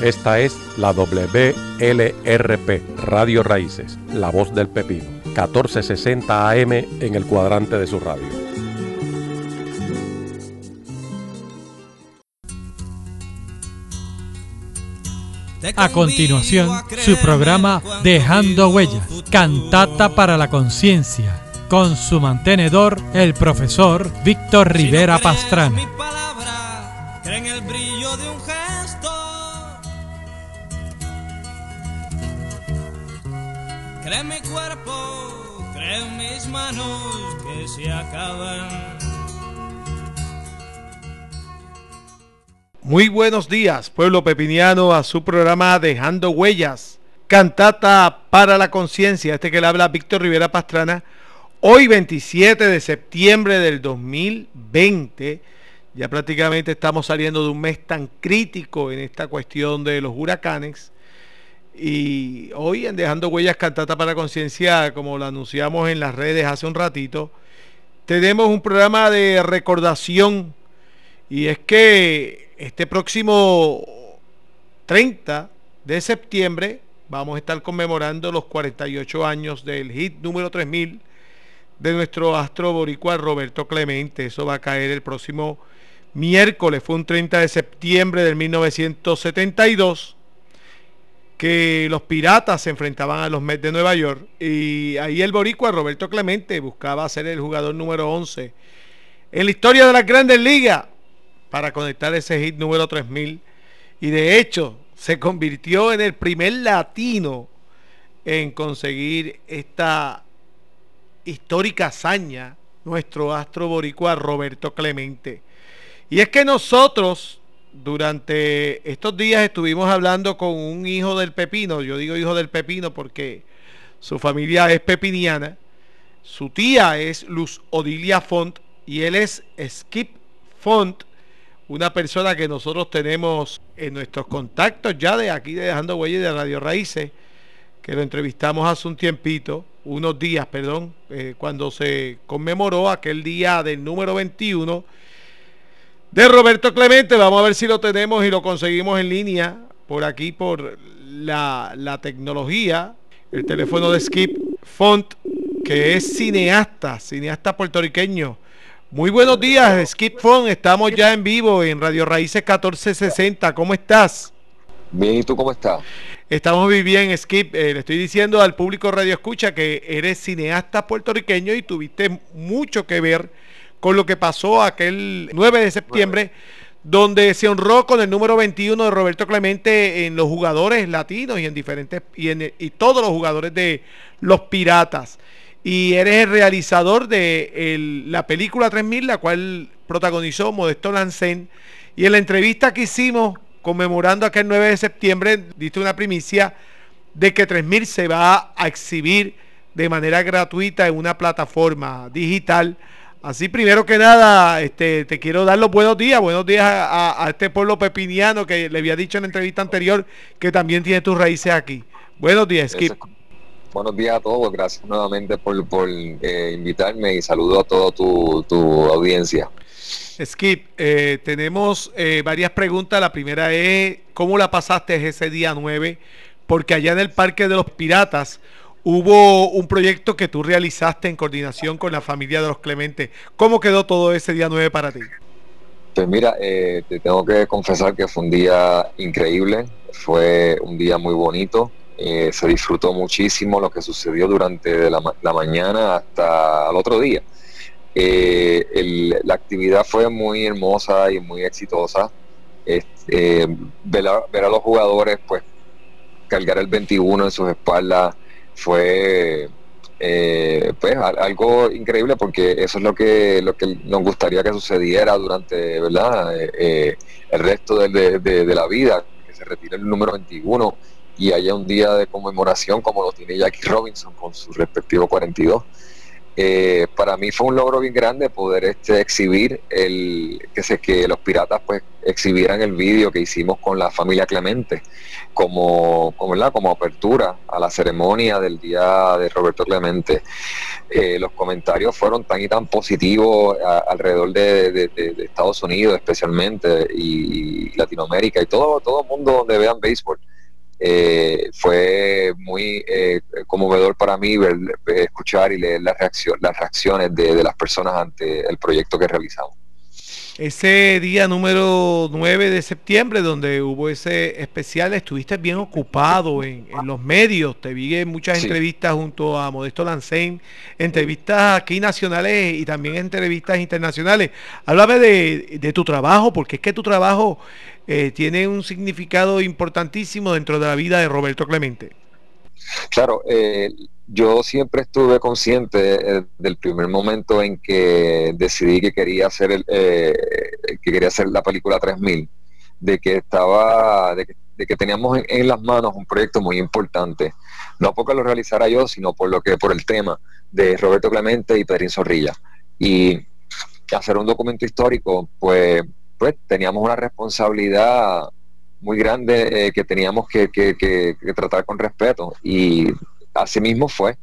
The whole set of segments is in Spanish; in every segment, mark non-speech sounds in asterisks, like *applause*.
Esta es la WLRP, Radio Raíces, la voz del pepino, 1460 AM en el cuadrante de su radio. A continuación, su programa Dejando Huellas, cantata para la conciencia, con su mantenedor, el profesor Víctor Rivera Pastrana. Muy buenos días, pueblo pepiniano, a su programa Dejando Huellas, cantata para la conciencia. Este que le habla Víctor Rivera Pastrana. Hoy 27 de septiembre del 2020, ya prácticamente estamos saliendo de un mes tan crítico en esta cuestión de los huracanes y hoy en Dejando Huellas Cantata para Conciencia, como lo anunciamos en las redes hace un ratito, tenemos un programa de recordación. Y es que este próximo 30 de septiembre vamos a estar conmemorando los 48 años del hit número 3000 de nuestro astro boricua Roberto Clemente. Eso va a caer el próximo miércoles, fue un 30 de septiembre del 1972 que los piratas se enfrentaban a los Mets de Nueva York y ahí el boricua Roberto Clemente buscaba ser el jugador número 11 en la historia de las grandes ligas para conectar ese hit número 3000 y de hecho se convirtió en el primer latino en conseguir esta histórica hazaña nuestro astro boricua Roberto Clemente. Y es que nosotros durante estos días estuvimos hablando con un hijo del pepino, yo digo hijo del pepino porque su familia es pepiniana, su tía es Luz Odilia Font y él es Skip Font, una persona que nosotros tenemos en nuestros contactos ya de aquí de Dejando Huellas de Radio Raíces, que lo entrevistamos hace un tiempito, unos días, perdón, eh, cuando se conmemoró aquel día del número 21 de Roberto Clemente. Vamos a ver si lo tenemos y lo conseguimos en línea por aquí, por la, tecnología. El teléfono de Skip Font, que es cineasta, cineasta puertorriqueño. Muy buenos días, Skip Font. Estamos ya en vivo en Radio Raíces 1460. ¿Cómo estás? Bien, ¿y tú cómo estás? Estamos muy bien, Skip. Eh, le estoy diciendo al público Radio Escucha que eres cineasta puertorriqueño y tuviste mucho que ver con lo que pasó aquel 9 de septiembre, donde se honró con el número 21 de Roberto Clemente en los jugadores latinos y en diferentes y, y todos los jugadores de los Piratas. Y eres el realizador de la película 3000, la cual protagonizó Modesto Lancén. Y en la entrevista que hicimos conmemorando aquel 9 de septiembre, diste una primicia de que 3000 se va a exhibir de manera gratuita en una plataforma digital Así primero que nada, este, te quiero dar los buenos días, buenos días a, este pueblo pepiniano que le había dicho en la entrevista anterior que también tiene tus raíces aquí. Buenos días, Skip. Buenos días a todos, gracias nuevamente por, eh, invitarme y saludo a toda tu, audiencia. Skip, eh, tenemos eh, varias preguntas. La primera es, ¿cómo la pasaste ese día 9? Porque allá en el Parque de los Piratas hubo un proyecto que tú realizaste en coordinación con la familia de los Clementes. ¿Cómo quedó todo ese día 9 para ti? Pues mira, eh, te tengo que confesar que fue un día increíble, fue un día muy bonito, eh, se disfrutó muchísimo lo que sucedió durante la, mañana hasta el otro día. Eh, la actividad fue muy hermosa y muy exitosa. ver, a, ver a los jugadores pues cargar el 21 en sus espaldas, fue eh, pues algo increíble porque eso es lo que lo que nos gustaría que sucediera durante verdad eh, eh, el resto de, la vida que se retire el número 21 y haya un día de conmemoración como lo tiene Jackie Robinson con su respectivo 42 eh, para mí fue un logro bien grande poder este, exhibir el que sé que los piratas pues exhibieran el vídeo que hicimos con la familia Clemente como como, como apertura a la ceremonia del día de Roberto Clemente. Eh, los comentarios fueron tan y tan positivos alrededor de, Estados Unidos especialmente y, Latinoamérica y todo todo mundo donde vean béisbol eh, fue muy eh, conmovedor para mí ver, escuchar y leer la reacción, las reacciones de, las personas ante el proyecto que realizamos. Ese día número 9 de septiembre, donde hubo ese especial, estuviste bien ocupado en, los medios. Te vi en muchas entrevistas junto a Modesto Lancén, entrevistas aquí nacionales y también entrevistas internacionales. Háblame de, de tu trabajo, porque es que tu trabajo eh, tiene un significado importantísimo dentro de la vida de Roberto Clemente. Claro, eh, yo siempre estuve consciente eh, del primer momento en que decidí que quería hacer el, que quería hacer la película 3000, de que estaba, de que, teníamos en, las manos un proyecto muy importante, no porque lo realizara yo, sino por lo que por el tema de Roberto Clemente y Pedrín Zorrilla. Y hacer un documento histórico, pues pues teníamos una responsabilidad muy grande eh, que teníamos que, tratar con respeto. Y así mismo fue.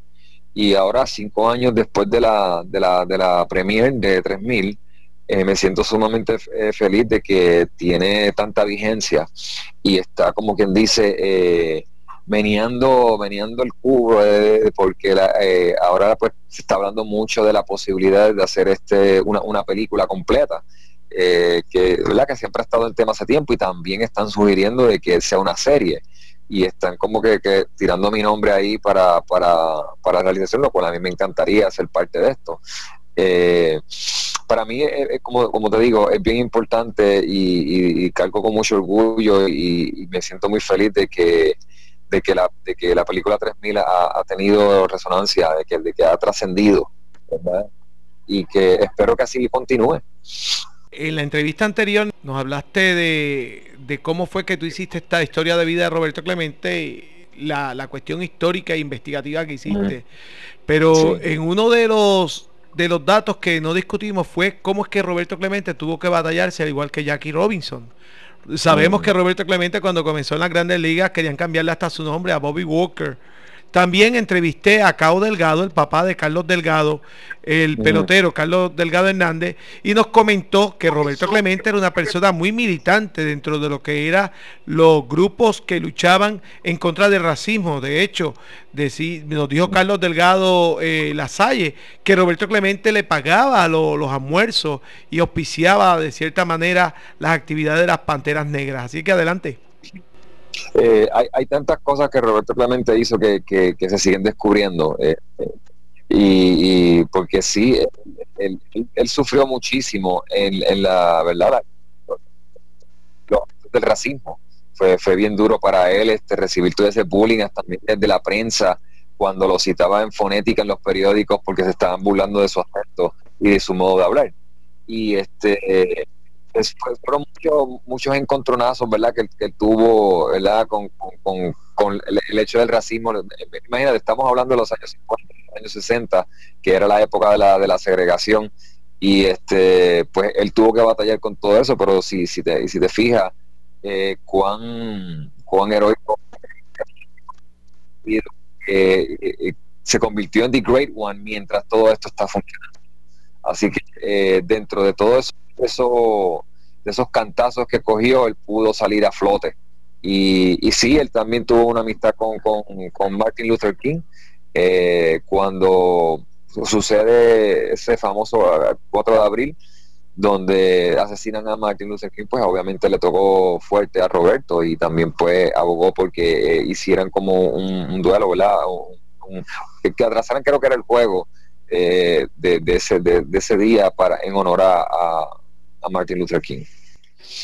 Y ahora, cinco años después de la, de la, de la premier de 3000, eh, me siento sumamente eh, feliz de que tiene tanta vigencia. Y está, como quien dice, eh, meneando, el cubo, porque ahora pues se está hablando mucho de la posibilidad de hacer este una, una película completa eh, que, ¿verdad? que siempre ha estado en tema hace tiempo y también están sugiriendo de que sea una serie y están como que, tirando mi nombre ahí para, para, para realización, lo cual a mí me encantaría ser parte de esto. Eh, para mí, como, como, te digo, es bien importante y, y, cargo con mucho orgullo y, me siento muy feliz de que, de que, la, de que la película 3000 ha, ha tenido resonancia, de que, de que ha trascendido, y que espero que así continúe. En la entrevista anterior nos hablaste de, cómo fue que tú hiciste esta historia de vida de Roberto Clemente, la, la cuestión histórica e investigativa que hiciste. Pero en uno de los de los datos que no discutimos fue cómo es que Roberto Clemente tuvo que batallarse al igual que Jackie Robinson. Sabemos que Roberto Clemente cuando comenzó en las grandes ligas querían cambiarle hasta su nombre a Bobby Walker también entrevisté a Cao Delgado, el papá de Carlos Delgado, el pelotero Carlos Delgado Hernández, y nos comentó que Roberto Clemente era una persona muy militante dentro de lo que eran los grupos que luchaban en contra del racismo. De hecho, nos dijo Carlos Delgado eh, Lasalle que Roberto Clemente le pagaba los almuerzos y auspiciaba de cierta manera las actividades de las Panteras Negras. Así que adelante. Eh, hay, tantas cosas que Roberto Clemente hizo que, se siguen descubriendo. Eh, y, porque sí, él, sufrió muchísimo en, la verdad del racismo. Fue, fue bien duro para él este, recibir todo ese bullying hasta desde la prensa cuando lo citaba en fonética en los periódicos porque se estaban burlando de su aspecto y de su modo de hablar. Y este fueron muchos, muchos encontronazos, ¿verdad? Que, que tuvo, ¿verdad? Con, el, hecho del racismo. Imagínate, estamos hablando de los años 50, años 60, que era la época de la, de la segregación. Y este, pues él tuvo que batallar con todo eso, pero si, si, te, si te fijas, eh, cuán, cuán heroico eh, eh, se convirtió en The Great One mientras todo esto está funcionando. Así que dentro de todo eso, eso de esos cantazos que cogió, él pudo salir a flote. Y, y sí, él también tuvo una amistad con, con, Martin Luther King. Eh, cuando sucede ese famoso 4 de abril, donde asesinan a Martin Luther King, pues obviamente le tocó fuerte a Roberto y también pues abogó porque eh, hicieran como un, duelo, ¿verdad? que, atrasaran creo que era el juego eh, de, ese, de, ese día para en honor a, a Martin Luther King.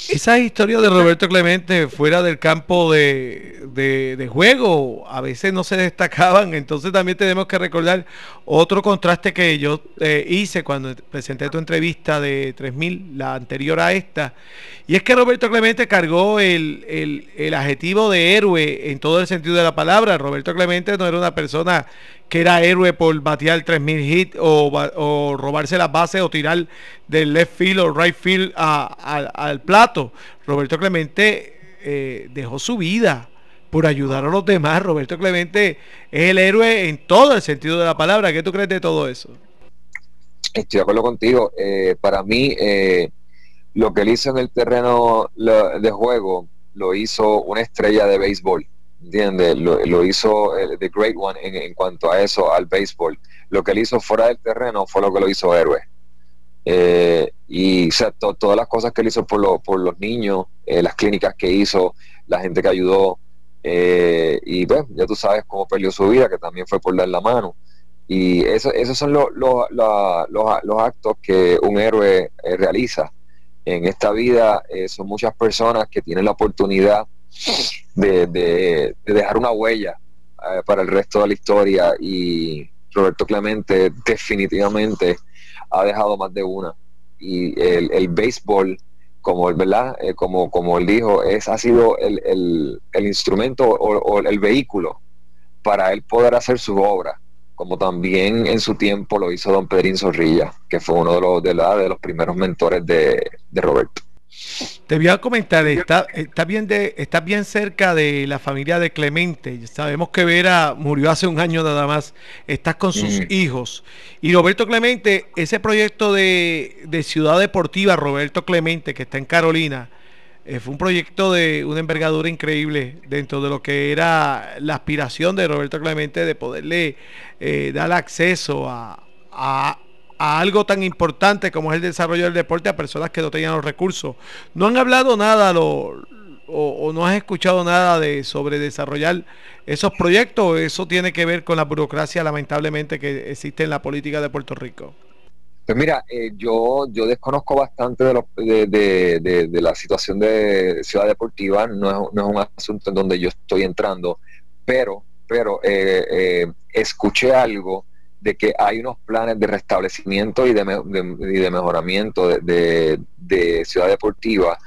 Esa historia de Roberto Clemente fuera del campo de, juego a veces no se destacaban, entonces también tenemos que recordar otro contraste que yo eh, hice cuando presenté tu entrevista de 3000, la anterior a esta, y es que Roberto Clemente cargó el, el adjetivo de héroe en todo el sentido de la palabra. Roberto Clemente no era una persona que era héroe por batear 3.000 hits o, o, robarse las bases o tirar del left field o right field al plato. Roberto Clemente eh, dejó su vida por ayudar a los demás. Roberto Clemente es el héroe en todo el sentido de la palabra. ¿Qué tú crees de todo eso? Estoy de acuerdo contigo. Eh, para mí, eh, lo que él hizo en el terreno de juego lo hizo una estrella de béisbol. ¿Entiendes? Lo, hizo el The Great One en, cuanto a eso, al béisbol. Lo que él hizo fuera del terreno fue lo que lo hizo héroe. Eh, y todas las cosas que él hizo por, por los niños, las clínicas que hizo, la gente que ayudó, eh, y bueno, ya tú sabes cómo perdió su vida, que también fue por dar la mano. Y eso, esos son los, los, actos que un héroe eh, realiza. En esta vida eh, son muchas personas que tienen la oportunidad de, dejar una huella para el resto de la historia y Roberto Clemente definitivamente ha dejado más de una. Y el, el béisbol como ¿verdad? Eh, como, como él dijo, es, ha sido el, instrumento o, el vehículo para él poder hacer su obra, como también en su tiempo lo hizo don Pedrín Zorrilla, que fue uno de los, de, de los primeros mentores de Roberto. Te voy a comentar, está, está, bien de, está bien cerca de la familia de Clemente. Sabemos que Vera murió hace un año nada más. Estás con sus mm. hijos. Y Roberto Clemente, ese proyecto de, Ciudad Deportiva, Roberto Clemente, que está en Carolina, eh, fue un proyecto de una envergadura increíble dentro de lo que era la aspiración de Roberto Clemente de poderle eh, dar acceso a, a algo tan importante como es el desarrollo del deporte a personas que no tenían los recursos. No han hablado nada o, no has escuchado nada de sobre desarrollar esos proyectos. Eso tiene que ver con la burocracia lamentablemente que existe en la política de Puerto Rico. Pues mira, eh, yo, yo desconozco bastante de, de, de, la situación de Ciudad Deportiva, no es, no es, un asunto en donde yo estoy entrando, pero, pero eh, eh, escuché algo de que hay unos planes de restablecimiento y de, de, mejoramiento de, Ciudad Deportiva.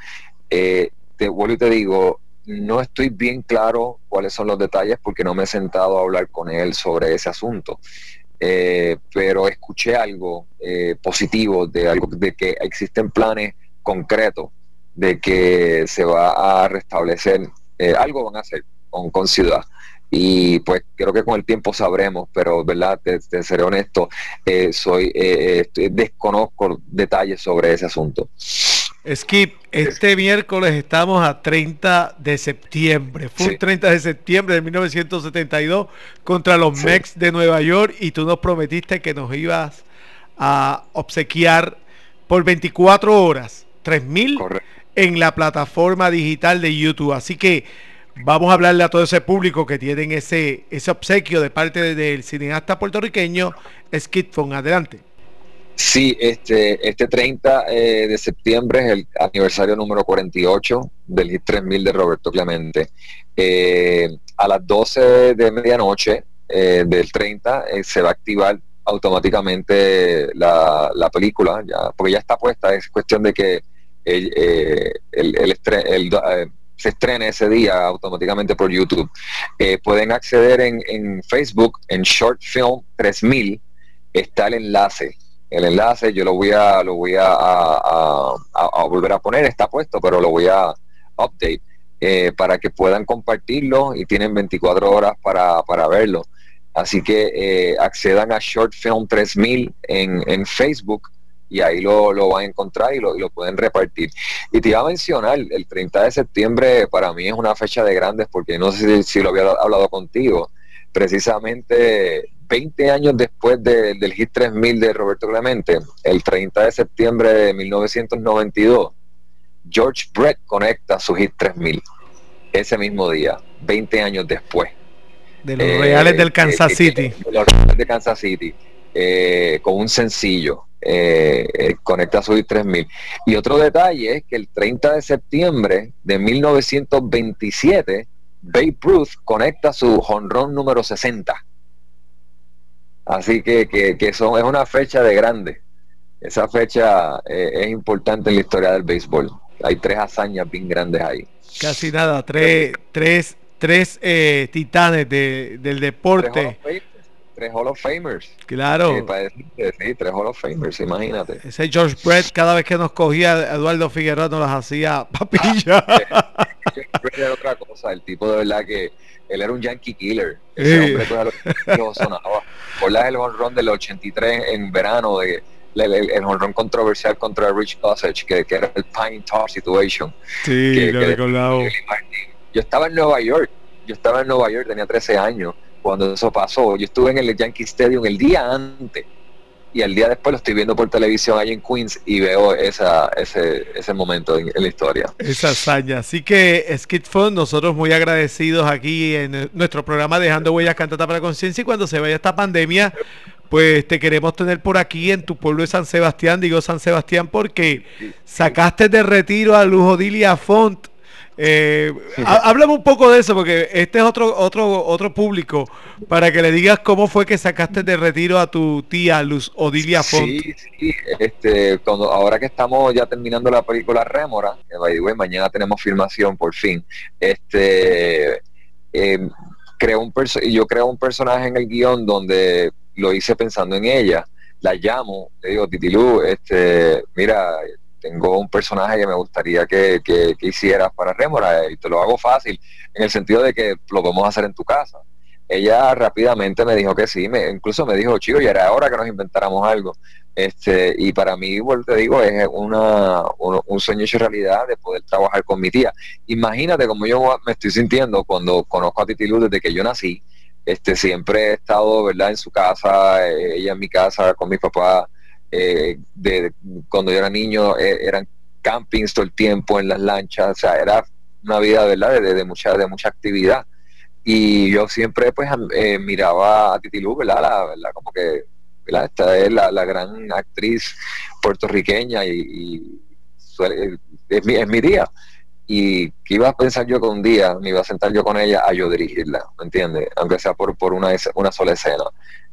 Eh, te vuelvo y te digo, no estoy bien claro cuáles son los detalles porque no me he sentado a hablar con él sobre ese asunto. Eh, pero escuché algo eh, positivo de algo de que existen planes concretos de que se va a restablecer algo van a hacer con, con ciudad y pues creo que con el tiempo sabremos, pero verdad, te, seré honesto, eh, soy eh, desconozco detalles sobre ese asunto. Skip, este miércoles estamos a 30 de septiembre. Fue el 30 de septiembre de 1972 contra los Mex de Nueva York y tú nos prometiste que nos ibas a obsequiar por 24 horas 3000 en la plataforma digital de YouTube. Así que Vamos a hablarle a todo ese público que tienen ese, ese obsequio de parte del cineasta puertorriqueño Skid Fon. Adelante. Sí, este, este 30 eh, de septiembre es el aniversario número 48 del Hit 3000 de Roberto Clemente. Eh, a las 12 de medianoche eh, del 30 se va a activar automáticamente la, la película, porque ya está puesta, es cuestión de que el, el, el, el se estrene ese día automáticamente por YouTube. Eh, pueden acceder en, Facebook, en Short Film 3000, está el enlace. El enlace yo lo voy a lo voy a, volver a poner, está puesto, pero lo voy a update eh, para que puedan compartirlo y tienen 24 horas para, verlo. Así que eh, accedan a Short Film 3000 en, en Facebook y ahí lo, lo van a encontrar y lo, lo, pueden repartir. Y te iba a mencionar, el 30 de septiembre para mí es una fecha de grandes porque no sé si, lo había hablado contigo, precisamente 20 años después del Hit 3000 de Roberto Clemente, el 30 de septiembre de 1992, George Brett conecta su Hit 3000 ese mismo día, 20 años después. De los Reales del Kansas City. De los Reales de Kansas City, eh, con un sencillo eh, eh, conecta su 3000. Y otro detalle es que el 30 de septiembre de 1927, Babe Ruth conecta su jonrón número 60. Así que, que, son, es una fecha de grande. Esa fecha eh, es importante en la historia del béisbol. Hay tres hazañas bien grandes ahí. Casi nada, tres, tres, tres titanes del deporte tres Hall of Famers. Claro. Eh, sí, tres Hall of Famers, imagínate. Ese George Brett, cada vez que nos cogía Eduardo Figueroa, nos las hacía papilla. *laughs* era otra cosa, el tipo de verdad que él era un Yankee Killer. Ese hombre lo, sonaba. Por la el honrón del 83 en verano de el, honrón controversial contra Rich Gossage, que, que, era el Pine Tar Situation. Sí, lo recordado. Yo estaba en Nueva York, yo estaba en Nueva York, tenía 13 años cuando eso pasó. Yo estuve en el Yankee Stadium el día antes y el día después lo estoy viendo por televisión ahí en Queens y veo esa, ese, ese momento en, la historia. Esa hazaña. Así que Skid Fun, nosotros muy agradecidos aquí en nuestro programa Dejando Huellas Cantata para Conciencia y cuando se vaya esta pandemia, pues te queremos tener por aquí en tu pueblo de San Sebastián, digo San Sebastián porque sacaste de retiro a Lujodilia Font eh, háblame un poco de eso, porque este es otro, otro, otro público, para que le digas cómo fue que sacaste de retiro a tu tía Luz Odilia Font. Sí, sí, este, cuando, ahora que estamos ya terminando la película Rémora, que by the way, mañana tenemos filmación por fin, este, eh, creo un yo creo un personaje en el guion donde lo hice pensando en ella, la llamo, le digo, Titilú, este, mira, tengo un personaje que me gustaría que, que, hicieras para Rémora y te lo hago fácil, en el sentido de que lo podemos hacer en tu casa. Ella rápidamente me dijo que sí, me, incluso me dijo, chico, ya era hora que nos inventáramos algo. Este, y para mí, igual te digo, es una, un, sueño hecho realidad de poder trabajar con mi tía. Imagínate cómo yo me estoy sintiendo cuando conozco a Titi Luz desde que yo nací. Este, siempre he estado, ¿verdad?, en su casa, eh, ella en mi casa, con mi papá, eh, de, cuando yo era niño eh, eran campings todo el tiempo en las lanchas, o sea, era una vida, ¿verdad?, de, de mucha, de mucha actividad. Y yo siempre, pues, eh, miraba a Titi Lu, ¿verdad?, la, ¿verdad? como que. Esta es la, gran actriz puertorriqueña y, es, mi, es mi día y que iba a pensar yo que un día me iba a sentar yo con ella a yo dirigirla, ¿me entiendes? Aunque sea por, por una, una sola escena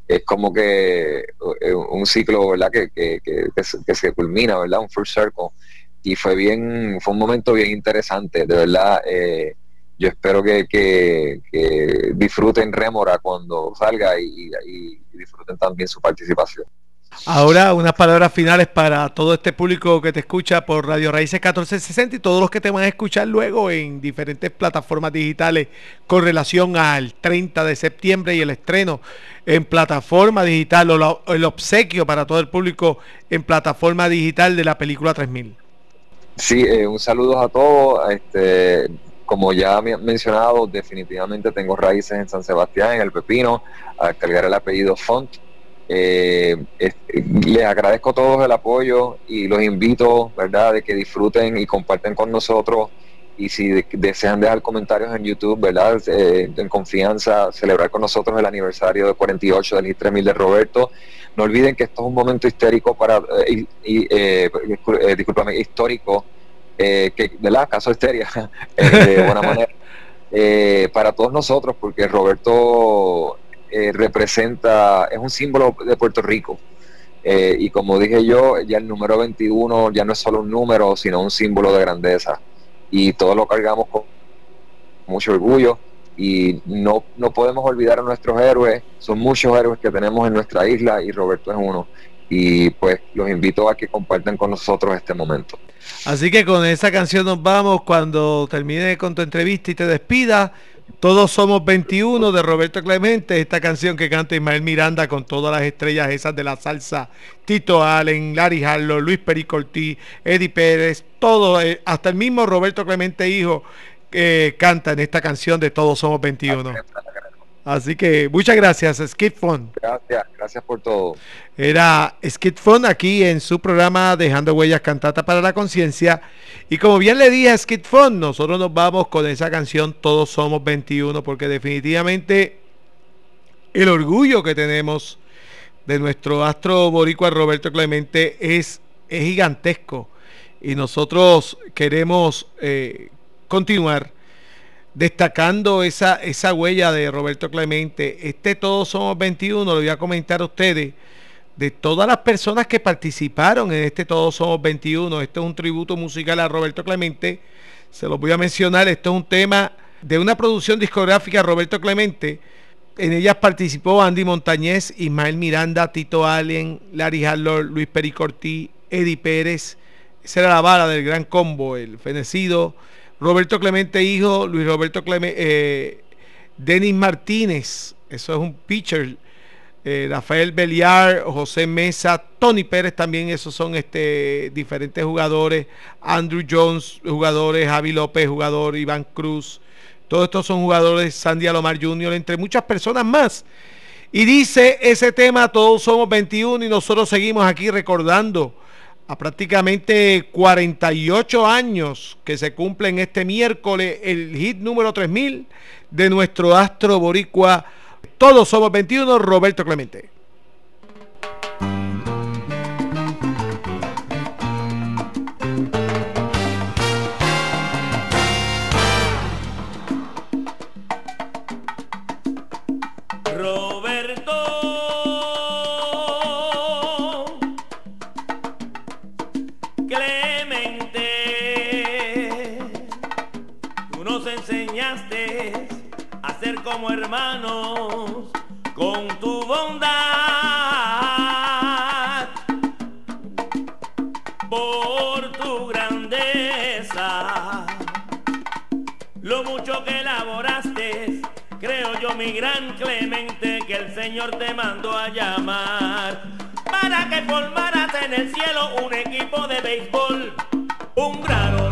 es como que eh, un ciclo, ¿verdad? Que, que, que, se culmina, ¿verdad? Un full circle. Y fue bien, fue un momento bien interesante, de verdad. Eh, yo espero que, que, disfruten Rémora cuando salga y disfruten también su participación. Ahora unas palabras finales para todo este público que te escucha por Radio Raíces 1460 y todos los que te van a escuchar luego en diferentes plataformas digitales con relación al 30 de septiembre y el estreno en plataforma digital o el obsequio para todo el público en plataforma digital de la película 3000. Sí, eh, un saludo a todos. Este, como ya me han mencionado, definitivamente tengo raíces en San Sebastián, en el Pepino, a cargar el apellido Font eh, les agradezco a todos el apoyo y los invito, ¿verdad?, de que disfruten y comparten con nosotros. Y si desean dejar comentarios en YouTube, ¿verdad?, eh, en confianza, celebrar con nosotros el aniversario de 48 del I-3000 de Roberto. No olviden que esto es un momento histérico para, eh, y, eh, discúlpame, histórico, que, ¿verdad?, caso histeria, *laughs* de buena manera. *laughs* para todos nosotros, porque Roberto eh, representa, es un símbolo de Puerto Rico. Eh, y como dije yo, ya el número 21 ya no es solo un número, sino un símbolo de grandeza. Y todos lo cargamos con mucho orgullo y no, no podemos olvidar a nuestros héroes. Son muchos héroes que tenemos en nuestra isla y Roberto es uno. Y pues los invito a que compartan con nosotros este momento. Así que con esa canción nos vamos cuando termine con tu entrevista y te despida. Todos somos 21 de Roberto Clemente, esta canción que canta Ismael Miranda con todas las estrellas esas de la salsa, Tito Allen, Larry Harlow, Luis Pericortí, Eddie Pérez, todo, eh, hasta el mismo Roberto Clemente hijo eh, canta en esta canción de Todos somos 21. Así que muchas gracias, Fun. Gracias, gracias por todo. Era Fun aquí en su programa Dejando Huellas Cantata para la Conciencia. Y como bien le dije a Fun, nosotros nos vamos con esa canción Todos Somos 21, porque definitivamente el orgullo que tenemos de nuestro astro boricua Roberto Clemente es, es gigantesco. Y nosotros queremos eh, continuar destacando esa, esa huella de Roberto Clemente. Este Todos Somos 21, lo voy a comentar a ustedes, de todas las personas que participaron en este Todos Somos 21. Este es un tributo musical a Roberto Clemente. Se los voy a mencionar, esto es un tema de una producción discográfica Roberto Clemente, En ellas participó Andy Montañez, Ismael Miranda, Tito Allen, Larry Harlor, Luis Pericortí, Eddie Pérez. Esa era la bala del gran combo, el fenecido. Roberto Clemente Hijo, Luis Roberto Clemente, eh, Denis Martínez, eso es un pitcher. Eh, Rafael Beliar, José Mesa, Tony Pérez también, esos son este, diferentes jugadores. Andrew Jones, jugadores, Javi López, jugador, Iván Cruz, todos estos son jugadores, Sandy Alomar Jr., entre muchas personas más. Y dice ese tema, todos somos 21 y nosotros seguimos aquí recordando a prácticamente 48 años que se cumplen este miércoles el hit número 3000 de nuestro astro boricua. Todos somos 21, Roberto Clemente. Como hermanos con tu bondad. Por tu grandeza, lo mucho que elaboraste, creo yo mi gran Clemente que el Señor te mandó a llamar para que formaras en el cielo un equipo de béisbol, un gran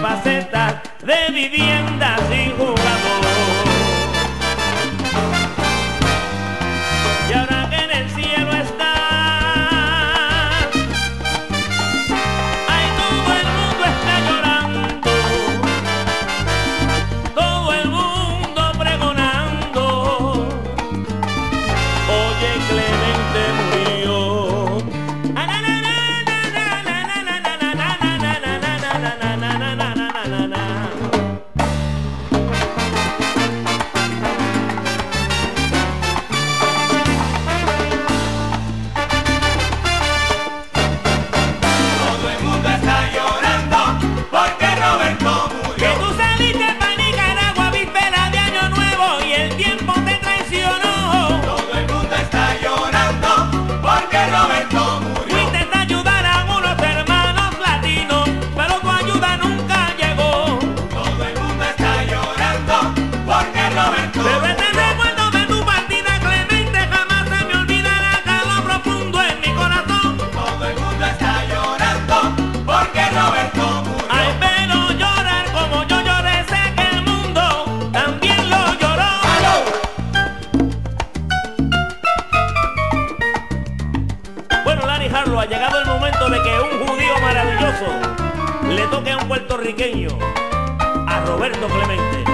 facetas de viviendas y a Roberto Clemente.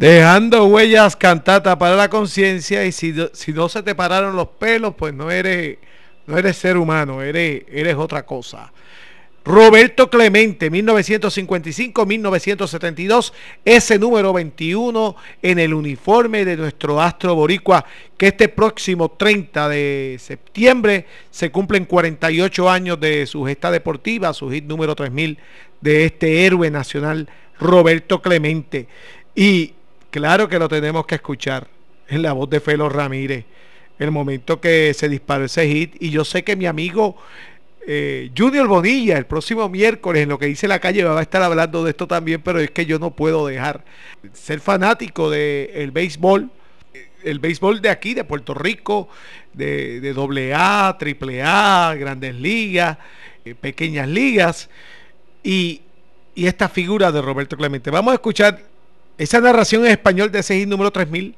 Dejando huellas cantata para la conciencia y si, si, no se te pararon los pelos, pues no eres, no eres ser humano, eres, eres otra cosa. Roberto Clemente, 1955-1972, ese número 21 en el uniforme de nuestro astro boricua, que este próximo 30 de septiembre se cumplen 48 años de su gesta deportiva, su hit número 3000 de este héroe nacional, Roberto Clemente. Y Claro que lo tenemos que escuchar en la voz de Felo Ramírez. El momento que se disparó ese hit. Y yo sé que mi amigo eh, Junior Bonilla, el próximo miércoles, en lo que dice la calle, va a estar hablando de esto también. Pero es que yo no puedo dejar ser fanático del béisbol. El béisbol de aquí, de Puerto Rico, de, de AA, triple A, grandes ligas, eh, pequeñas ligas. Y, y esta figura de Roberto Clemente. Vamos a escuchar esa narración en español de ese hit número 3000,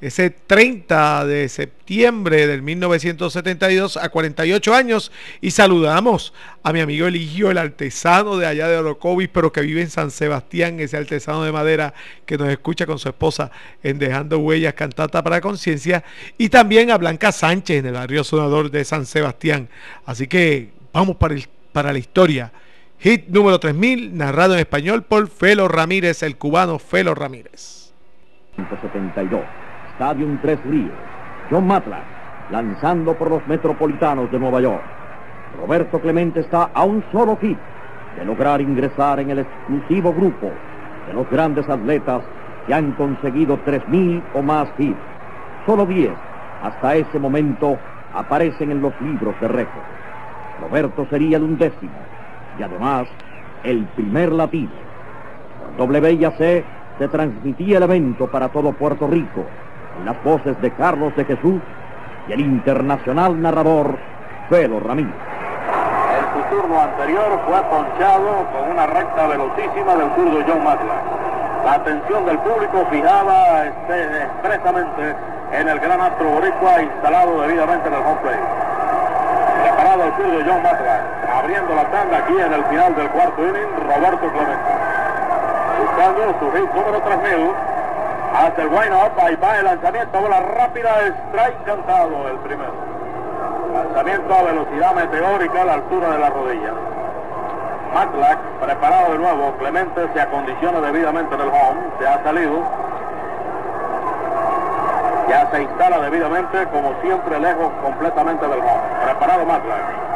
ese 30 de septiembre del 1972 a 48 años, y saludamos a mi amigo Eligio, el artesano de allá de Orocovis, pero que vive en San Sebastián, ese artesano de madera que nos escucha con su esposa en Dejando Huellas, Cantata para Conciencia, y también a Blanca Sánchez en el barrio sonador de San Sebastián. Así que vamos para, el, para la historia Hit número 3000, narrado en español por Felo Ramírez, el cubano Felo Ramírez. 172, Stadium Tres Ríos, John Matlack, lanzando por los metropolitanos de Nueva York. Roberto Clemente está a un solo hit de lograr ingresar en el exclusivo grupo de los grandes atletas que han conseguido 3.000 o más hits. Solo 10 hasta ese momento aparecen en los libros de récord. Roberto sería el undécimo y además el primer latido. Por C se transmitía el evento para todo Puerto Rico en las voces de Carlos de Jesús y el internacional narrador Felo Ramírez. Su turno anterior fue ponchado con una recta velocísima del zurdo John Matlack. La atención del público fijaba este, expresamente en el gran astro boricua instalado debidamente en el home plate John abriendo la tanda aquí en el final del cuarto inning, Roberto Clemente. Buscando su hit número 3000, hace el wind up, ahí va el lanzamiento, bola rápida, strike cantado el primero. Lanzamiento a velocidad meteórica a la altura de la rodilla. Matlack, preparado de nuevo, Clemente se acondiciona debidamente en el home, se ha salido, ya se instala debidamente, como siempre, lejos completamente del home. Preparado Matlack.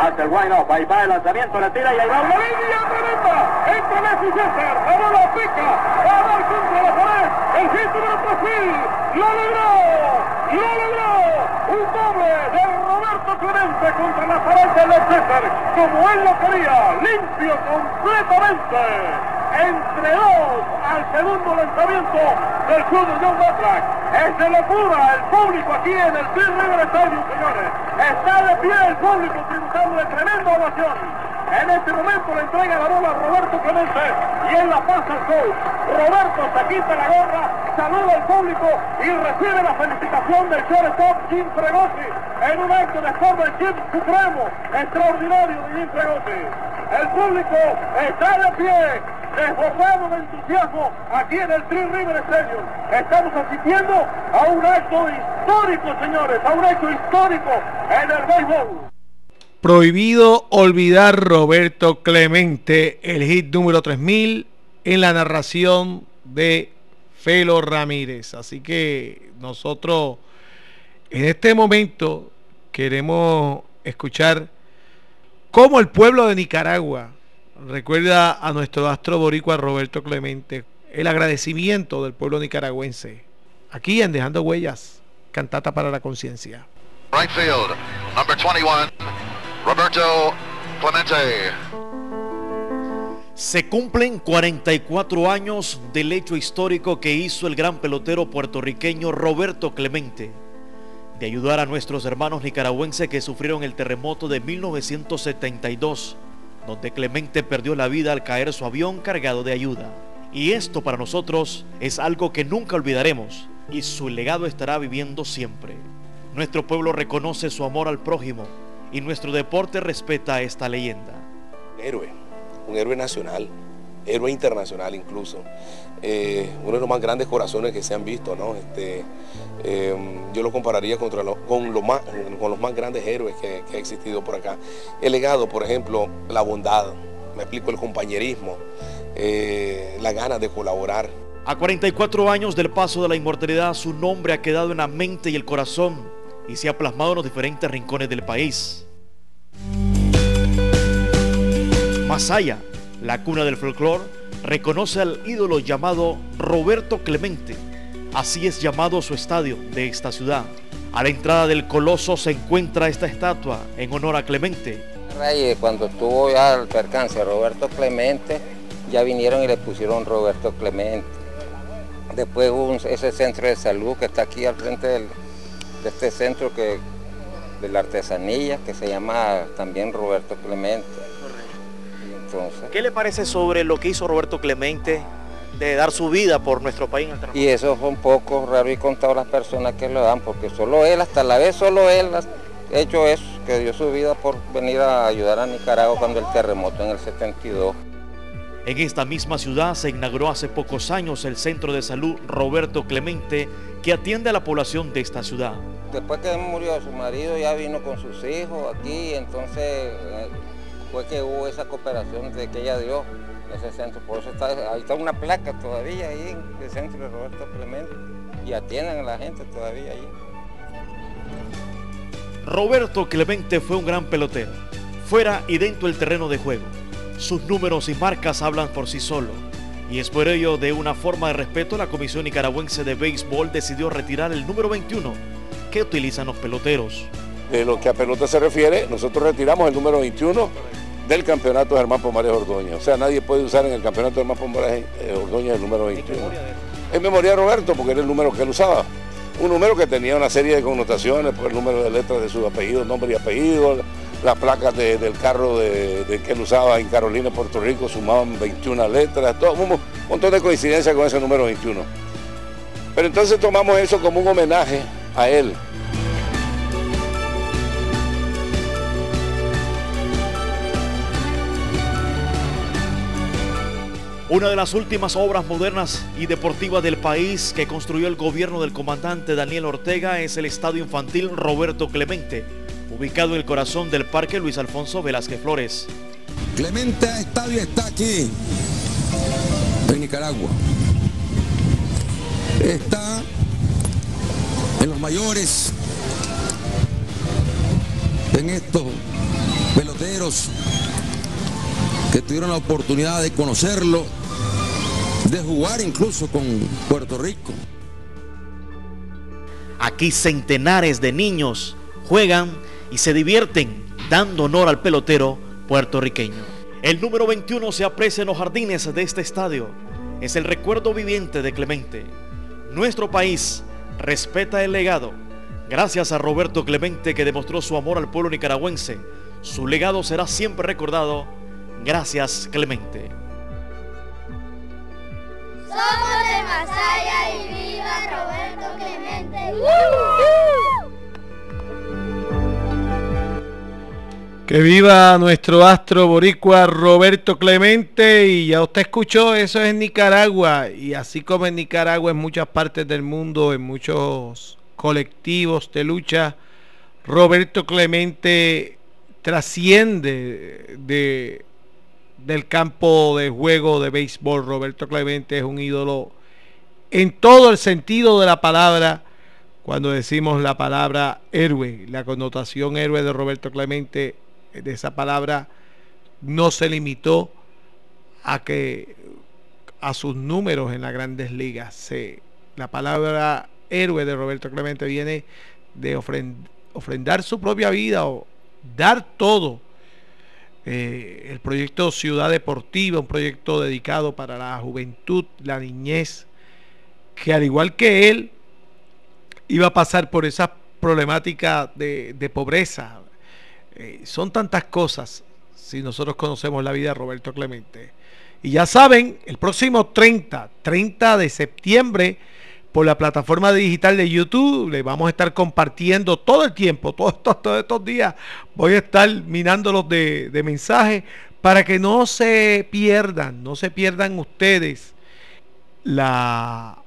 Hace el wind up, ahí va el lanzamiento, le tira y ahí va una línea tremenda. Entre Messi César, la bola pica, va a dar contra la pared. El hit número 3000, lo logró, lo logró. Un doble de Roberto Clemente contra la pared de César, como él lo quería, limpio completamente entre dos al segundo lanzamiento del club de John Matlack. Es de locura el público aquí en el Green River Stadium, señores. Está de pie el público tributando de tremenda ovación. En este momento le entrega la bola a Roberto Clemente y él la pasa al coach. Roberto se quita la gorra, saluda al público y recibe la felicitación del shortstop Jim Fregosi en un acto de forma Jim Supremo extraordinario de Jim Fregosi. El público está de pie desbordado de entusiasmo aquí en el Three River Stadium. Estamos asistiendo a un acto histórico, señores, a un acto histórico en el béisbol. Prohibido olvidar Roberto Clemente, el hit número 3000 en la narración de Felo Ramírez. Así que nosotros en este momento queremos escuchar cómo el pueblo de Nicaragua recuerda a nuestro astro boricua Roberto Clemente el agradecimiento del pueblo nicaragüense. Aquí en Dejando Huellas, cantata para la conciencia. Right field, number 21, Roberto Clemente. Se cumplen 44 años del hecho histórico que hizo el gran pelotero puertorriqueño Roberto Clemente de ayudar a nuestros hermanos nicaragüenses que sufrieron el terremoto de 1972 donde Clemente perdió la vida al caer su avión cargado de ayuda. Y esto para nosotros es algo que nunca olvidaremos y su legado estará viviendo siempre. Nuestro pueblo reconoce su amor al prójimo y nuestro deporte respeta esta leyenda. Héroe, un héroe nacional, héroe internacional incluso. Eh, uno de los más grandes corazones que se han visto, ¿no? Este, eh, yo lo compararía con, los más grandes héroes que, ha existido por acá. El legado, por ejemplo, la bondad, me explico, el compañerismo, eh, la ganas de colaborar. A 44 años del paso de la inmortalidad, su nombre ha quedado en la mente y el corazón y se ha plasmado en los diferentes rincones del país. Masaya, la cuna del folclore, reconoce al ídolo llamado Roberto Clemente. Así es llamado su estadio de esta ciudad. A la entrada del coloso se encuentra esta estatua en honor a Clemente. Reyes, cuando estuvo ya el percance Roberto Clemente, ya vinieron y le pusieron Roberto Clemente. Después hubo ese centro de salud que está aquí al frente de este centro que, de la artesanía que se llama también Roberto Clemente. entonces, ¿Qué le parece sobre lo que hizo Roberto Clemente de dar su vida por nuestro país en el Y eso fue un poco raro y contado las personas que lo dan, porque solo él, hasta la vez solo él ha hecho eso, que dio su vida por venir a ayudar a Nicaragua cuando el terremoto en el 72. En esta misma ciudad se inauguró hace pocos años el Centro de Salud Roberto Clemente que atiende a la población de esta ciudad. Después que murió su marido ya vino con sus hijos aquí, entonces eh, fue que hubo esa cooperación de que ella dio ese centro. Por eso está, ahí está una placa todavía ahí en el centro de Roberto Clemente y atienden a la gente todavía ahí. Roberto Clemente fue un gran pelotero, fuera y dentro del terreno de juego sus números y marcas hablan por sí solos. Y es por ello, de una forma de respeto, la Comisión Nicaragüense de Béisbol decidió retirar el número 21 que utilizan los peloteros. De lo que a pelota se refiere, nosotros retiramos el número 21 del campeonato Germán Pomares Ordóñez. O sea, nadie puede usar en el campeonato Germán Pomares eh, Ordóñez el número 21. En memoria de Roberto, porque era el número que él usaba. Un número que tenía una serie de connotaciones por el número de letras de su apellido, nombre y apellido, las placas del carro de, que él usaba en Carolina, Puerto Rico, sumaban 21 letras, todo, un montón de coincidencias con ese número 21. Pero entonces tomamos eso como un homenaje a él. Una de las últimas obras modernas y deportivas del país que construyó el gobierno del comandante Daniel Ortega es el Estadio Infantil Roberto Clemente, ubicado en el corazón del Parque Luis Alfonso Velázquez Flores. Clemente Estadio está aquí, en Nicaragua. Está en los mayores, en estos peloteros que tuvieron la oportunidad de conocerlo, de jugar incluso con Puerto Rico. Aquí centenares de niños juegan y se divierten dando honor al pelotero puertorriqueño. El número 21 se aprecia en los jardines de este estadio. Es el recuerdo viviente de Clemente. Nuestro país respeta el legado. Gracias a Roberto Clemente que demostró su amor al pueblo nicaragüense. Su legado será siempre recordado. Gracias Clemente. Somos de Masaya y viva Roberto Clemente. Que viva nuestro astro boricua Roberto Clemente y ya usted escuchó, eso es en Nicaragua y así como en Nicaragua en muchas partes del mundo, en muchos colectivos de lucha, Roberto Clemente trasciende de, del campo de juego de béisbol. Roberto Clemente es un ídolo en todo el sentido de la palabra. Cuando decimos la palabra héroe, la connotación héroe de Roberto Clemente de esa palabra no se limitó a que a sus números en las grandes ligas. La palabra héroe de Roberto Clemente viene de ofrendar su propia vida o dar todo. Eh, el proyecto Ciudad Deportiva, un proyecto dedicado para la juventud, la niñez, que al igual que él, iba a pasar por esa problemática de, pobreza, eh, son tantas cosas si nosotros conocemos la vida de Roberto Clemente. Y ya saben, el próximo 30, 30 de septiembre, por la plataforma digital de YouTube, le vamos a estar compartiendo todo el tiempo, *laughs* todos, estos días, voy a estar minándolos de, de mensajes para que no se pierdan, no se pierdan ustedes la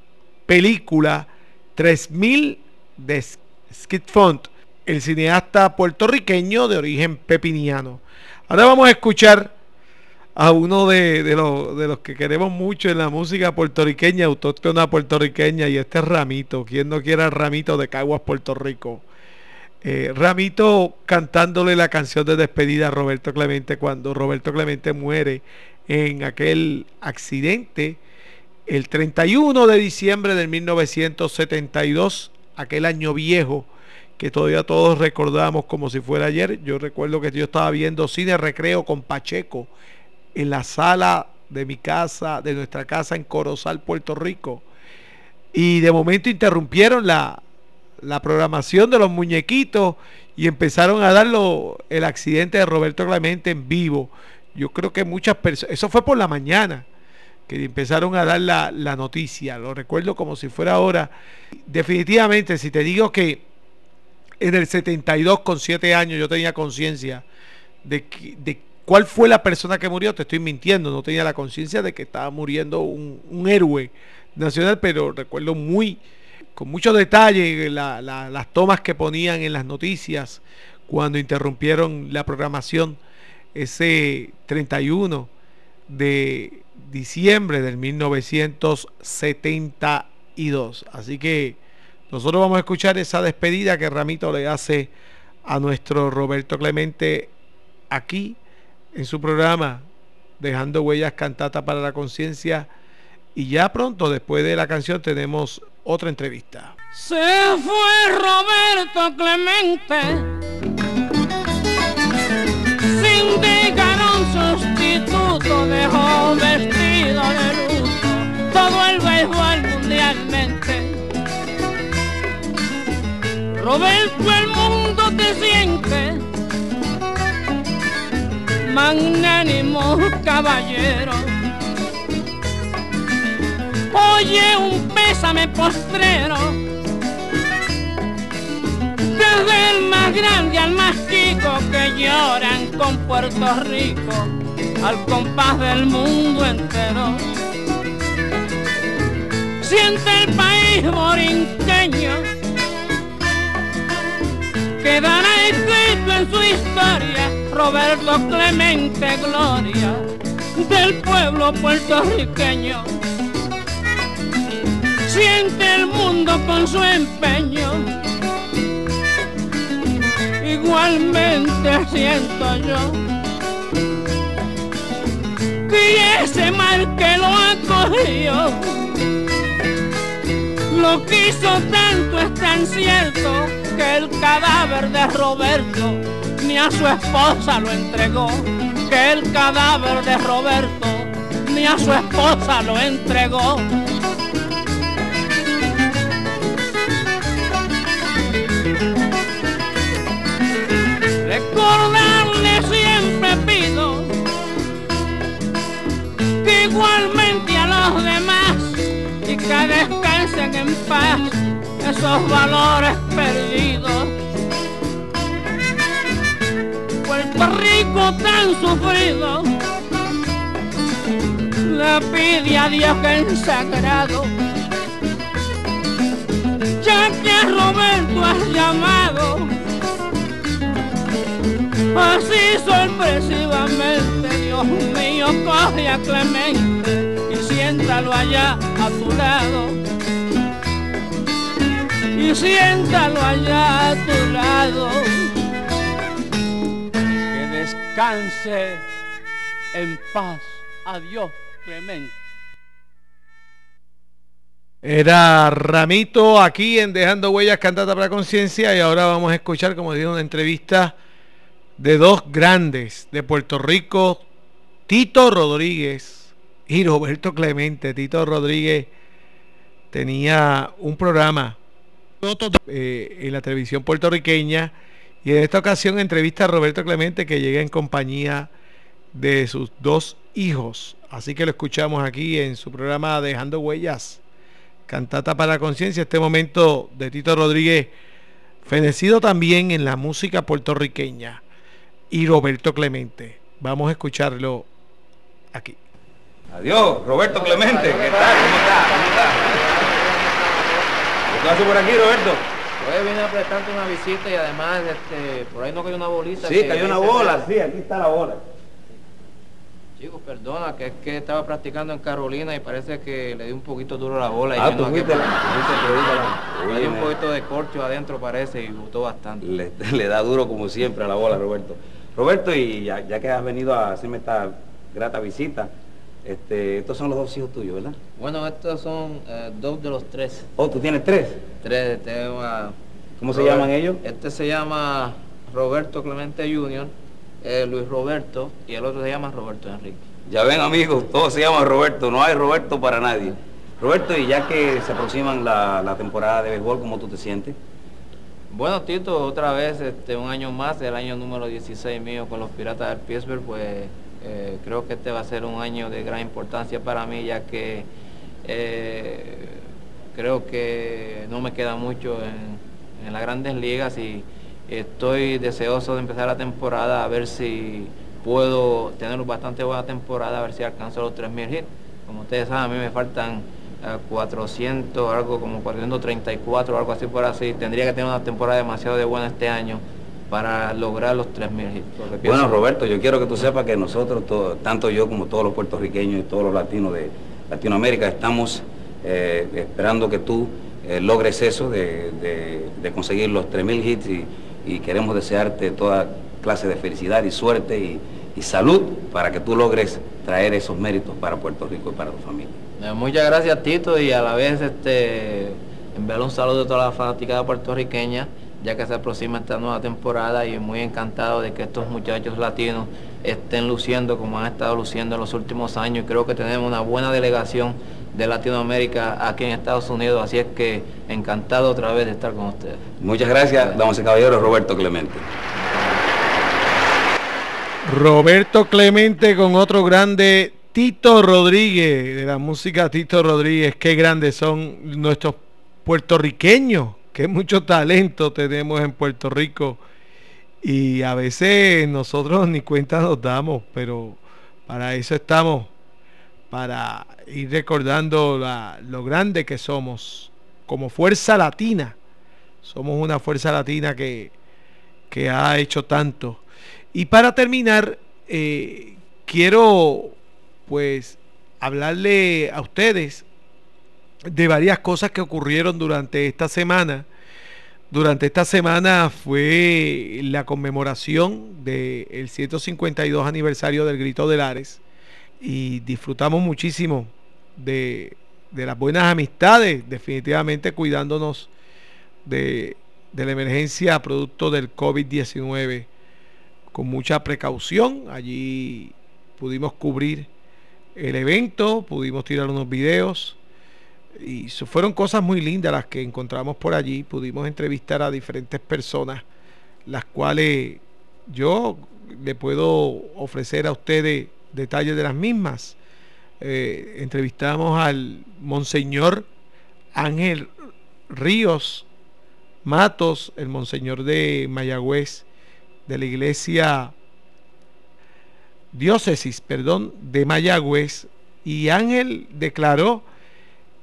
película 3000 de Skid Font, el cineasta puertorriqueño de origen pepiniano. Ahora vamos a escuchar a uno de, de, de, los que queremos mucho en la música puertorriqueña, autóctona puertorriqueña, y este es Ramito. Quien no quiera Ramito de Caguas, Puerto Rico? Eh, Ramito cantándole la canción de despedida a Roberto Clemente cuando Roberto Clemente muere en aquel accidente el 31 de diciembre de 1972, aquel año viejo que todavía todos recordamos como si fuera ayer. Yo recuerdo que yo estaba viendo cine recreo con Pacheco en la sala de mi casa, de nuestra casa en Corozal, Puerto Rico. Y de momento interrumpieron la, programación de los muñequitos y empezaron a darlo el accidente de Roberto Clemente en vivo. Yo creo que muchas personas, eso fue por la mañana, que empezaron a dar la, la, noticia. Lo recuerdo como si fuera ahora. Definitivamente, si te digo que en el 72, con 7 años, yo tenía conciencia de, de cuál fue la persona que murió, te estoy mintiendo. No tenía la conciencia de que estaba muriendo un, un héroe nacional, pero recuerdo muy con mucho detalle las tomas que ponían en las noticias cuando interrumpieron la programación ese 31 de diciembre del 1972. Así que nosotros vamos a escuchar esa despedida que Ramito le hace a nuestro Roberto Clemente aquí en su programa Dejando Huellas Cantata para la Conciencia. Y ya pronto, después de la canción, tenemos otra entrevista. Se fue Roberto Clemente sin dejar un sustituto, dejó de luto todo el béisbol mundialmente. Roberto, el mundo te siente. Magnánimo caballero Oye un pésame postrero, desde el más grande al más chico que lloran con Puerto Rico, al compás del mundo entero. Siente el país borinqueño, quedará escrito en su historia Roberto Clemente Gloria del pueblo puertorriqueño siente el mundo con su empeño. Igualmente siento yo que ese mal que lo acogió lo quiso tanto es tan cierto que el cadáver de Roberto ni a su esposa lo entregó, que el cadáver de Roberto ni a su esposa lo entregó. Esos valores perdidos. Puerto Rico tan sufrido le pide a Dios que en sagrado ya que Roberto has llamado Así sorpresivamente, Dios mío, coge a Clemente y siéntalo allá a tu lado. Y siéntalo allá a tu lado. Que descanse en paz. Adiós, Clemente. Era Ramito aquí en Dejando Huellas Cantata para Conciencia y ahora vamos a escuchar, como digo, una entrevista de dos grandes de Puerto Rico, Tito Rodríguez y Roberto Clemente. Tito Rodríguez tenía un programa eh, en la televisión puertorriqueña y en esta ocasión entrevista a Roberto Clemente que llega en compañía de sus dos hijos. Así que lo escuchamos aquí en su programa Dejando Huellas, Cantata para la Conciencia, este momento de Tito Rodríguez, fenecido también en la música puertorriqueña y Roberto Clemente. Vamos a escucharlo aquí. Adiós, Roberto Clemente, ¿qué tal? ¿Cómo está? ¿Cómo está? ¿Qué haces por aquí, Roberto? Hoy vine a prestarte una visita y además este, por ahí no cayó una bolita. Sí, cayó una bola, sí, aquí está la bola. Chicos, perdona, que es que estaba practicando en Carolina y parece que le di un poquito duro la bola. Ah, y tú fuiste la- Le di un poquito de corcho adentro parece y gustó bastante. Le, *laughs* le da duro como siempre a la bola, Roberto. Roberto, y ya, ya que has venido a hacerme esta grata visita, este, estos son los dos hijos tuyos, ¿verdad? Bueno, estos son eh, dos de los tres. Oh, ¿tú tienes tres? Tres, tengo a- ¿Cómo se llaman ellos? Este se llama Roberto Clemente Jr., eh, Luis Roberto y el otro se llama Roberto Enrique. Ya ven amigos, todos se llaman Roberto, no hay Roberto para nadie. Roberto, y ya que se aproximan la, la temporada de béisbol, ¿cómo tú te sientes? Bueno, Tito, otra vez este, un año más, el año número 16 mío con los Piratas del Pittsburgh, pues eh, creo que este va a ser un año de gran importancia para mí, ya que eh, creo que no me queda mucho en, las grandes ligas y estoy deseoso de empezar la temporada a ver si puedo tener bastante buena temporada, a ver si alcanzo los 3.000 hits. Como ustedes saben, a mí me faltan eh, 400, algo como 434, algo así por así. Tendría que tener una temporada demasiado de buena este año para lograr los 3.000 hits. Bueno, Roberto, yo quiero que tú sepas que nosotros, to- tanto yo como todos los puertorriqueños y todos los latinos de Latinoamérica, estamos eh, esperando que tú eh, logres eso de, de- de conseguir los 3.000 hits y, y queremos desearte toda clase de felicidad y suerte y, y salud para que tú logres traer esos méritos para Puerto Rico y para tu familia. Eh, Muchas gracias Tito y a la vez este enviar un saludo a toda la fanaticada puertorriqueña ya que se aproxima esta nueva temporada y muy encantado de que estos muchachos latinos estén luciendo como han estado luciendo en los últimos años y creo que tenemos una buena delegación de Latinoamérica aquí en Estados Unidos, así es que encantado otra vez de estar con ustedes. Muchas gracias, damas y caballeros, Roberto Clemente. Roberto Clemente con otro grande, Tito Rodríguez, de la música Tito Rodríguez. Qué grandes son nuestros puertorriqueños, qué mucho talento tenemos en Puerto Rico. Y a veces nosotros ni cuenta nos damos, pero para eso estamos, para ir recordando la- lo grande que somos como fuerza latina. Somos una fuerza latina que, que ha hecho tanto. Y para terminar, eh, quiero pues hablarle a ustedes de varias cosas que ocurrieron durante esta semana. Durante esta semana fue la conmemoración del 152 aniversario del Grito de Lares y disfrutamos muchísimo de, de las buenas amistades, definitivamente cuidándonos de, de la emergencia producto del COVID-19 con mucha precaución. Allí pudimos cubrir el evento, pudimos tirar unos videos y fueron cosas muy lindas las que encontramos por allí. Pudimos entrevistar a diferentes personas, las cuales yo le puedo ofrecer a ustedes detalles de las mismas. Eh, entrevistamos al Monseñor Ángel Ríos Matos, el Monseñor de Mayagüez, de la iglesia diócesis, perdón, de Mayagüez, y Ángel declaró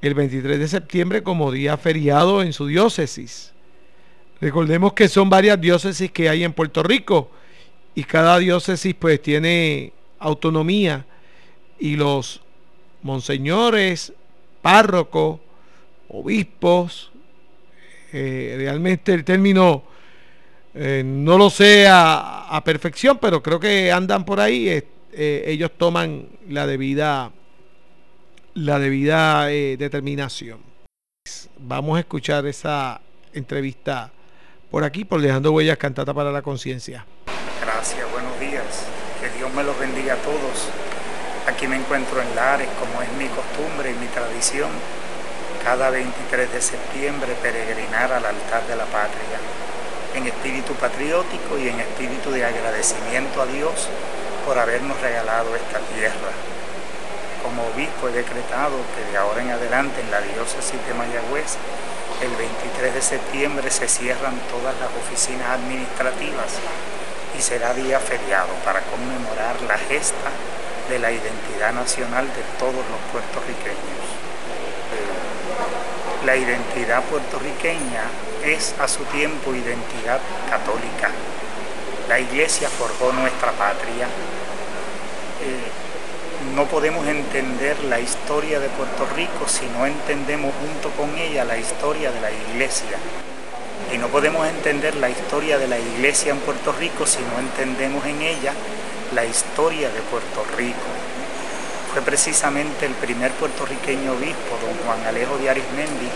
el 23 de septiembre como día feriado en su diócesis. Recordemos que son varias diócesis que hay en Puerto Rico y cada diócesis pues tiene autonomía y los monseñores, párrocos, obispos, eh, realmente el término eh, no lo sé a, perfección, pero creo que andan por ahí. eh, ellos toman la debida, la debida eh, determinación. Vamos a escuchar esa entrevista por aquí, por Dejando Huellas Cantata para la Conciencia. Gracias, buenos días. Que Dios me los bendiga a todos. Aquí me encuentro en Lares, como es mi costumbre y mi tradición, cada 23 de septiembre peregrinar al altar de la patria, en espíritu patriótico y en espíritu de agradecimiento a Dios por habernos regalado esta tierra. Como obispo he decretado que de ahora en adelante en la diócesis de Mayagüez, el 23 de septiembre se cierran todas las oficinas administrativas y será día feriado para conmemorar la gesta de la identidad nacional de todos los puertorriqueños. La identidad puertorriqueña es a su tiempo identidad católica. La iglesia forjó nuestra patria. Eh, no podemos entender la historia de Puerto Rico si no entendemos junto con ella la historia de la iglesia. Y no podemos entender la historia de la iglesia en Puerto Rico si no entendemos en ella la historia de Puerto Rico. Fue precisamente el primer puertorriqueño obispo, don Juan Alejo de Arismendi,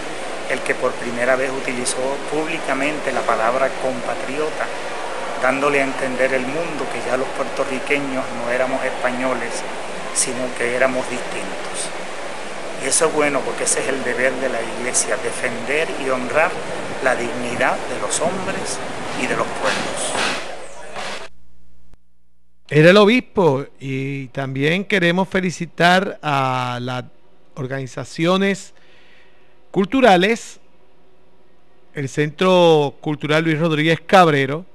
el que por primera vez utilizó públicamente la palabra compatriota, dándole a entender el mundo que ya los puertorriqueños no éramos españoles, sino que éramos distintos. Y eso es bueno porque ese es el deber de la iglesia, defender y honrar la dignidad de los hombres y de los pueblos. Era el obispo y también queremos felicitar a las organizaciones culturales, el Centro Cultural Luis Rodríguez Cabrero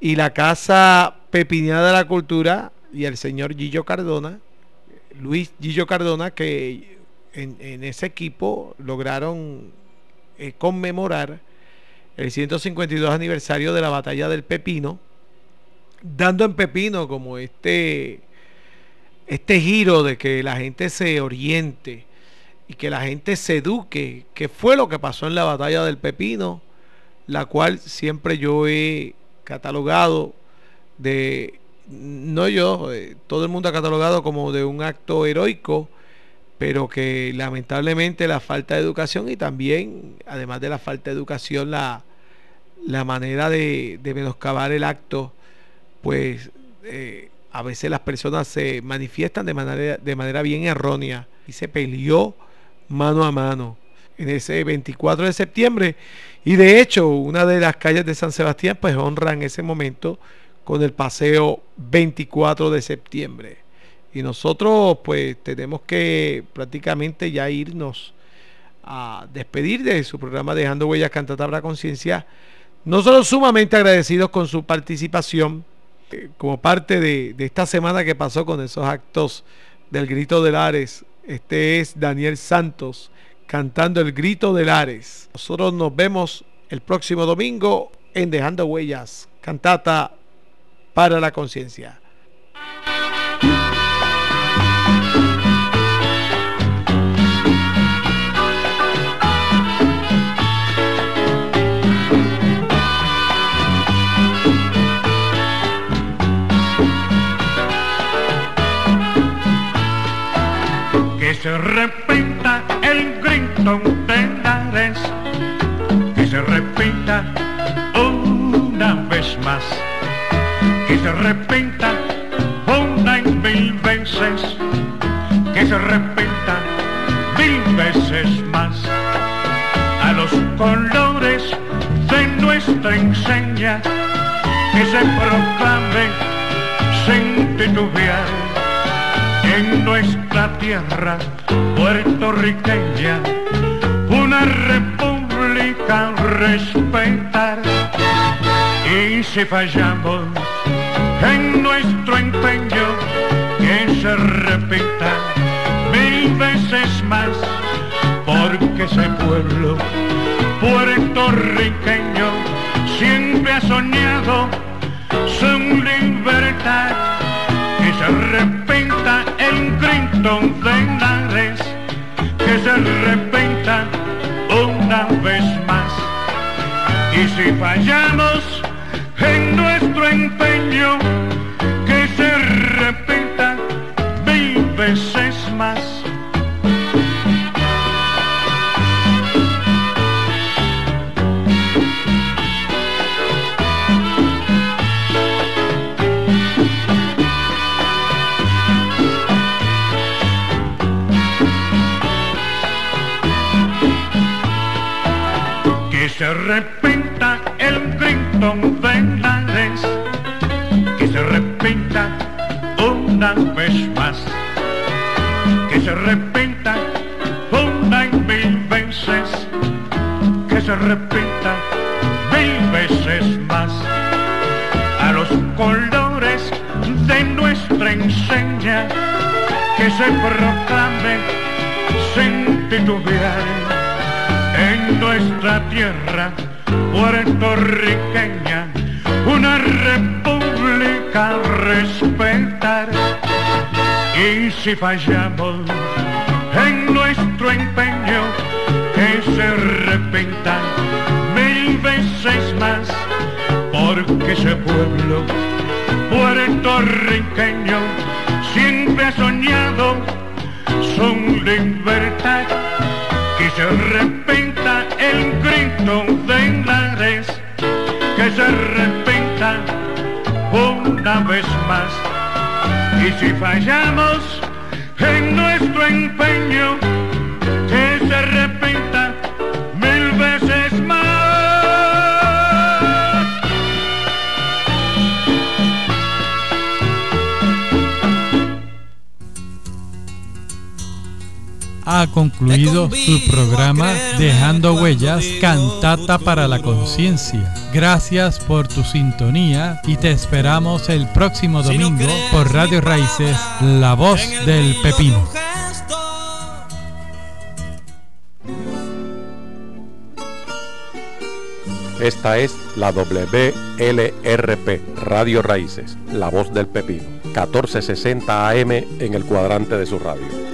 y la Casa Pepiniana de la Cultura y el señor Gillo Cardona, Luis Gillo Cardona, que en, ese equipo lograron eh, conmemorar el 152 aniversario de la batalla del Pepino, dando en Pepino como este, este giro de que la gente se oriente y que la gente se eduque, que fue lo que pasó en la batalla del Pepino, la cual siempre yo he catalogado de, no yo, eh, todo el mundo ha catalogado como de un acto heroico, pero que lamentablemente la falta de educación y también, además de la falta de educación, la, la manera de, de menoscabar el acto, pues eh, a veces las personas se manifiestan de manera, de manera bien errónea y se peleó mano a mano en ese 24 de septiembre. Y de hecho, una de las calles de San Sebastián pues honra en ese momento con el paseo 24 de septiembre. Y nosotros pues tenemos que prácticamente ya irnos a despedir de su programa Dejando Huellas Cantata para Conciencia. Nosotros sumamente agradecidos con su participación eh, como parte de, de esta semana que pasó con esos actos del Grito de Lares este es Daniel Santos cantando el grito de Lares. Nosotros nos vemos el próximo domingo en Dejando Huellas, cantata para la conciencia. se repita el grito se repita una y mil veces, que se repita mil veces más a los colores de nuestra enseña, que se proclame sin titubear en nuestra tierra puertorriqueña una república respetar. Y si fallamos en nuestro empeño, que se repita mil veces más, porque ese pueblo puertorriqueño siempre ha soñado su libertad que se repita el grito de Lares, que se repita una vez más. Y si fallamos en nuestro empeño, repita mil veces más a los colores de nuestra enseña que se proclame sin titubear en nuestra tierra puertorriqueña, una república respetar. Y si fallamos en nuestro empeño, que se arrepentan veces más porque ese pueblo puertorriqueño siempre ha soñado su libertad. Que se arrepienta el grito de Lares que se arrepienta una vez más. Y si fallamos en nuestro empeño que se arrepienta ha concluido su programa Dejando Huellas, Cantata para la Conciencia. Gracias por tu sintonía y te esperamos el próximo domingo por Radio Raíces, La Voz del Pepino. Esta es la WLRP, Radio Raíces, La Voz del Pepino, 1460 AM en el cuadrante de su radio.